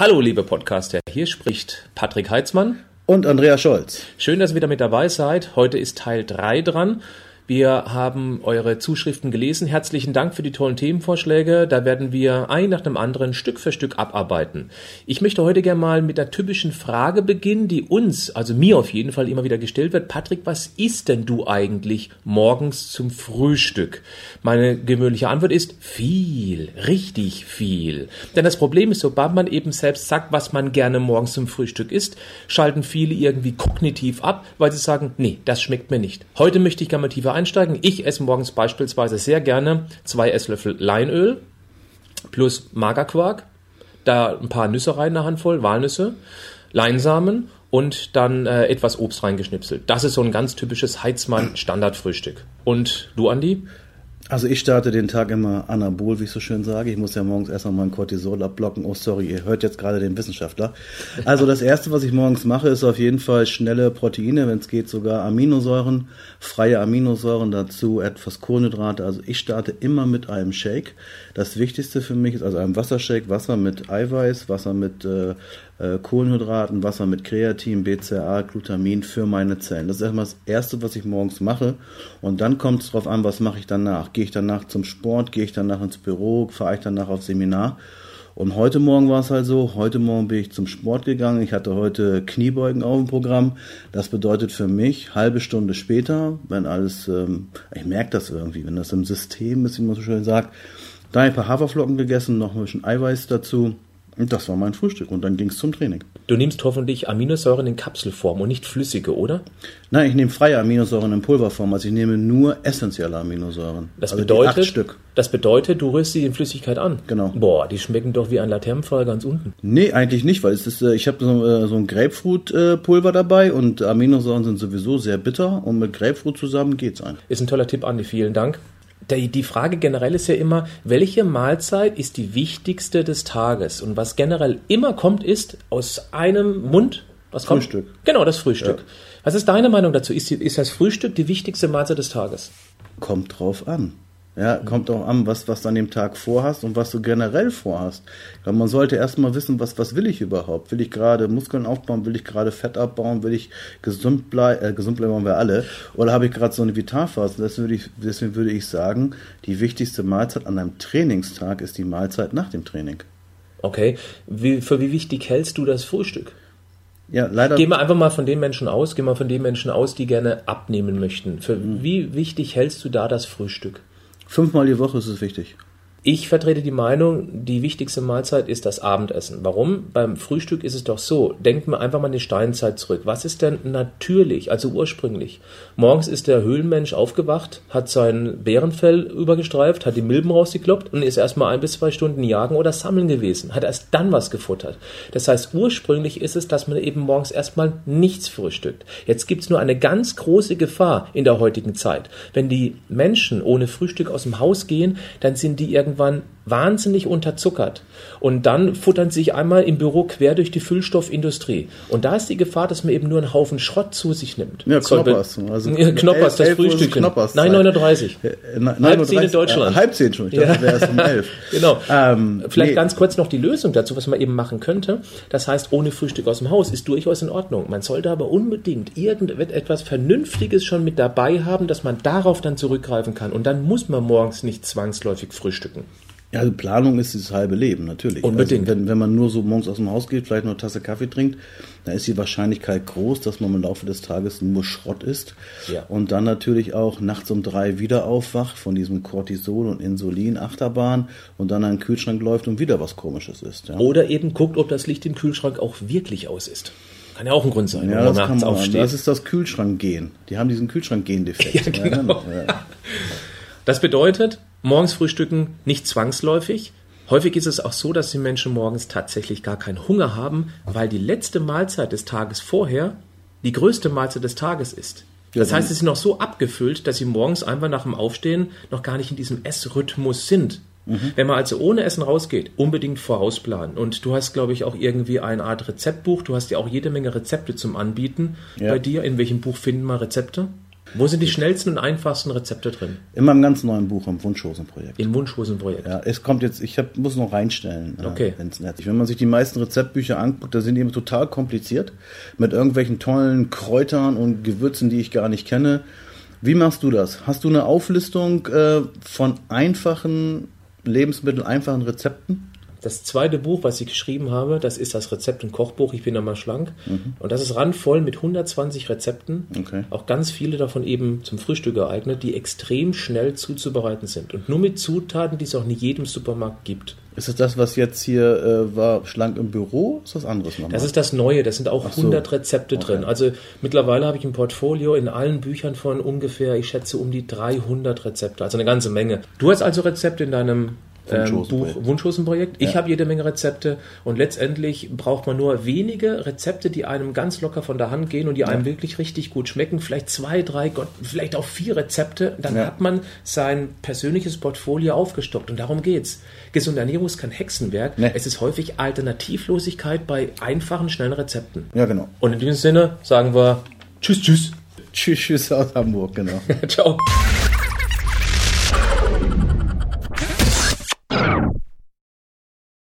Hallo, liebe Podcaster, hier spricht Patrick Heitzmann und Andrea Scholz. Schön, dass ihr wieder mit dabei seid. Heute ist Teil 3 dran. Wir haben eure Zuschriften gelesen. Herzlichen Dank für die tollen Themenvorschläge. Da werden wir ein nach dem anderen Stück für Stück abarbeiten. Ich möchte heute gerne mal mit der typischen Frage beginnen, die uns, also mir auf jeden Fall immer wieder gestellt wird. Patrick, was isst denn du eigentlich morgens zum Frühstück? Meine gewöhnliche Antwort ist viel, richtig viel. Denn das Problem ist, sobald man eben selbst sagt, was man gerne morgens zum Frühstück isst, schalten viele irgendwie kognitiv ab, weil sie sagen, nee, das schmeckt mir nicht. Heute möchte ich gerne mal tiefer einsteigen. Ich esse morgens beispielsweise sehr gerne zwei Esslöffel Leinöl plus Magerquark, da ein paar Nüsse rein, eine Handvoll, Walnüsse, Leinsamen und dann äh, etwas Obst reingeschnipselt. Das ist so ein ganz typisches Heizmann-Standardfrühstück. Und du, Andi? Also ich starte den Tag immer anabol, wie ich so schön sage. Ich muss ja morgens erst mal mein Cortisol abblocken. Oh, sorry, ihr hört jetzt gerade den Wissenschaftler. Also das Erste, was ich morgens mache, ist auf jeden Fall schnelle Proteine, wenn es geht sogar Aminosäuren, freie Aminosäuren, dazu etwas Kohlenhydrate. Also ich starte immer mit einem Shake. Das Wichtigste für mich ist also ein Wassershake, Wasser mit Eiweiß, Wasser mit äh, äh, Kohlenhydraten, Wasser mit Kreatin, BCAA, Glutamin für meine Zellen. Das ist erstmal das Erste, was ich morgens mache. Und dann kommt es darauf an, was mache ich danach. Gehe ich danach zum Sport, gehe ich danach ins Büro, fahre ich danach aufs Seminar. Und heute Morgen war es halt so, heute Morgen bin ich zum Sport gegangen. Ich hatte heute Kniebeugen auf dem Programm. Das bedeutet für mich, halbe Stunde später, wenn alles, ähm, ich merke das irgendwie, wenn das im System ist, wie man so schön sagt, da ein paar Haferflocken gegessen, noch ein bisschen Eiweiß dazu das war mein Frühstück und dann ging es zum Training. Du nimmst hoffentlich Aminosäuren in Kapselform und nicht flüssige, oder? Nein, ich nehme freie Aminosäuren in Pulverform. Also ich nehme nur essentielle Aminosäuren. Das also bedeutet, acht Stück. Das bedeutet, du rührst sie in Flüssigkeit an. Genau. Boah, die schmecken doch wie ein Laternenfeuer ganz unten. Nee, eigentlich nicht, weil es ist, äh, ich habe so, äh, so ein Grapefruit-Pulver dabei und Aminosäuren sind sowieso sehr bitter und mit Grapefruit zusammen geht's ein. Ist ein toller Tipp, Andi. Vielen Dank die Frage generell ist ja immer, welche Mahlzeit ist die wichtigste des Tages? Und was generell immer kommt, ist aus einem Mund. Was kommt? Frühstück. Genau, das Frühstück. Ja. Was ist deine Meinung dazu? Ist, ist das Frühstück die wichtigste Mahlzeit des Tages? Kommt drauf an. Ja, kommt auch an, was, was du an dem Tag vorhast und was du generell vorhast. Ja, man sollte erstmal wissen, was, was will ich überhaupt? Will ich gerade Muskeln aufbauen? Will ich gerade Fett abbauen? Will ich gesund bleiben? Äh, gesund bleiben wir alle. Oder habe ich gerade so eine Vitalphase? Deswegen würde, ich, deswegen würde ich sagen, die wichtigste Mahlzeit an einem Trainingstag ist die Mahlzeit nach dem Training. Okay. Wie, für wie wichtig hältst du das Frühstück? Ja, leider. Gehen wir einfach mal von den Menschen aus, gehen wir von den Menschen aus, die gerne abnehmen möchten. Für mhm. wie wichtig hältst du da das Frühstück? Fünfmal die Woche ist es wichtig. Ich vertrete die Meinung, die wichtigste Mahlzeit ist das Abendessen. Warum? Beim Frühstück ist es doch so. Denkt man einfach mal in die Steinzeit zurück. Was ist denn natürlich, also ursprünglich? Morgens ist der Höhlenmensch aufgewacht, hat sein Bärenfell übergestreift, hat die Milben rausgekloppt und ist erstmal ein bis zwei Stunden jagen oder sammeln gewesen. Hat erst dann was gefuttert. Das heißt, ursprünglich ist es, dass man eben morgens erstmal nichts frühstückt. Jetzt gibt es nur eine ganz große Gefahr in der heutigen Zeit. Wenn die Menschen ohne Frühstück aus dem Haus gehen, dann sind die irgendwie irgendwann wahnsinnig unterzuckert. Und dann futtern sie sich einmal im Büro quer durch die Füllstoffindustrie. Und da ist die Gefahr, dass man eben nur einen Haufen Schrott zu sich nimmt. Ja, Knoppers. Also ja, Knoppers, das Frühstück. Nein, 9.30 Uhr. halb zehn in Deutschland. Äh, halb zehn schon. Ich dachte, ja. wäre erst um elf. genau. Ähm, Vielleicht nee. ganz kurz noch die Lösung dazu, was man eben machen könnte. Das heißt, ohne Frühstück aus dem Haus ist durchaus in Ordnung. Man sollte aber unbedingt irgendetwas Vernünftiges schon mit dabei haben, dass man darauf dann zurückgreifen kann. Und dann muss man morgens nicht zwangsläufig frühstücken. Ja, also Planung ist das halbe Leben, natürlich. Unbedingt. Also wenn, wenn man nur so morgens aus dem Haus geht, vielleicht nur eine Tasse Kaffee trinkt, dann ist die Wahrscheinlichkeit groß, dass man im Laufe des Tages nur Schrott isst. Ja. Und dann natürlich auch nachts um drei wieder aufwacht von diesem Cortisol und Insulin Achterbahn und dann an den Kühlschrank läuft und wieder was komisches isst. Ja. Oder eben guckt, ob das Licht im Kühlschrank auch wirklich aus ist. Kann ja auch ein Grund sein, ja, das man nachts aufsteht. Das ist das Kühlschrank-Gen. Die haben diesen Kühlschrank-Gen-Defekt. Ja, genau. ja. Das bedeutet, morgens frühstücken nicht zwangsläufig. Häufig ist es auch so, dass die Menschen morgens tatsächlich gar keinen Hunger haben, weil die letzte Mahlzeit des Tages vorher die größte Mahlzeit des Tages ist. Das heißt, sie sind noch so abgefüllt, dass sie morgens einfach nach dem Aufstehen noch gar nicht in diesem Essrhythmus sind. Mhm. Wenn man also ohne Essen rausgeht, unbedingt vorausplanen. Und du hast, glaube ich, auch irgendwie eine Art Rezeptbuch. Du hast ja auch jede Menge Rezepte zum Anbieten ja. bei dir. In welchem Buch finden wir Rezepte? Wo sind die schnellsten und einfachsten Rezepte drin? In meinem ganz neuen Buch, im Wunschhosenprojekt. Im Wunschhosenprojekt. Ja, es kommt jetzt, ich hab, muss noch reinstellen. äh, Okay. nett ist. Wenn man sich die meisten Rezeptbücher anguckt, da sind die immer total kompliziert. Mit irgendwelchen tollen Kräutern und Gewürzen, die ich gar nicht kenne. Wie machst du das? Hast du eine Auflistung äh, von einfachen Lebensmitteln, einfachen Rezepten? Das zweite Buch, was ich geschrieben habe, das ist das Rezept- und Kochbuch. Ich bin da mal schlank. Mhm. Und das ist randvoll mit 120 Rezepten. Okay. Auch ganz viele davon eben zum Frühstück geeignet, die extrem schnell zuzubereiten sind. Und nur mit Zutaten, die es auch nicht jedem Supermarkt gibt. Ist es das, was jetzt hier äh, war, schlank im Büro? Ist das anderes nochmal? Das ist das Neue, da sind auch so. 100 Rezepte Okay. drin. Also mittlerweile habe ich ein Portfolio in allen Büchern von ungefähr, ich schätze, um die 300 Rezepte, also eine ganze Menge. Du hast also Rezepte in deinem ähm, Buch Wunschhosenprojekt. Ich Ja. habe jede Menge Rezepte und letztendlich braucht man nur wenige Rezepte, die einem ganz locker von der Hand gehen und die einem wirklich richtig gut schmecken. Vielleicht zwei, drei, Gott, vielleicht auch vier Rezepte. Dann Ja. hat man sein persönliches Portfolio aufgestockt und darum geht's. Gesunde Ernährung ist kein Hexenwerk. Nee. Es ist häufig Alternativlosigkeit bei einfachen, schnellen Rezepten. ja, genau. Und in diesem Sinne sagen wir Tschüss, tschüss. Tschüss, tschüss aus Hamburg, genau. Ciao.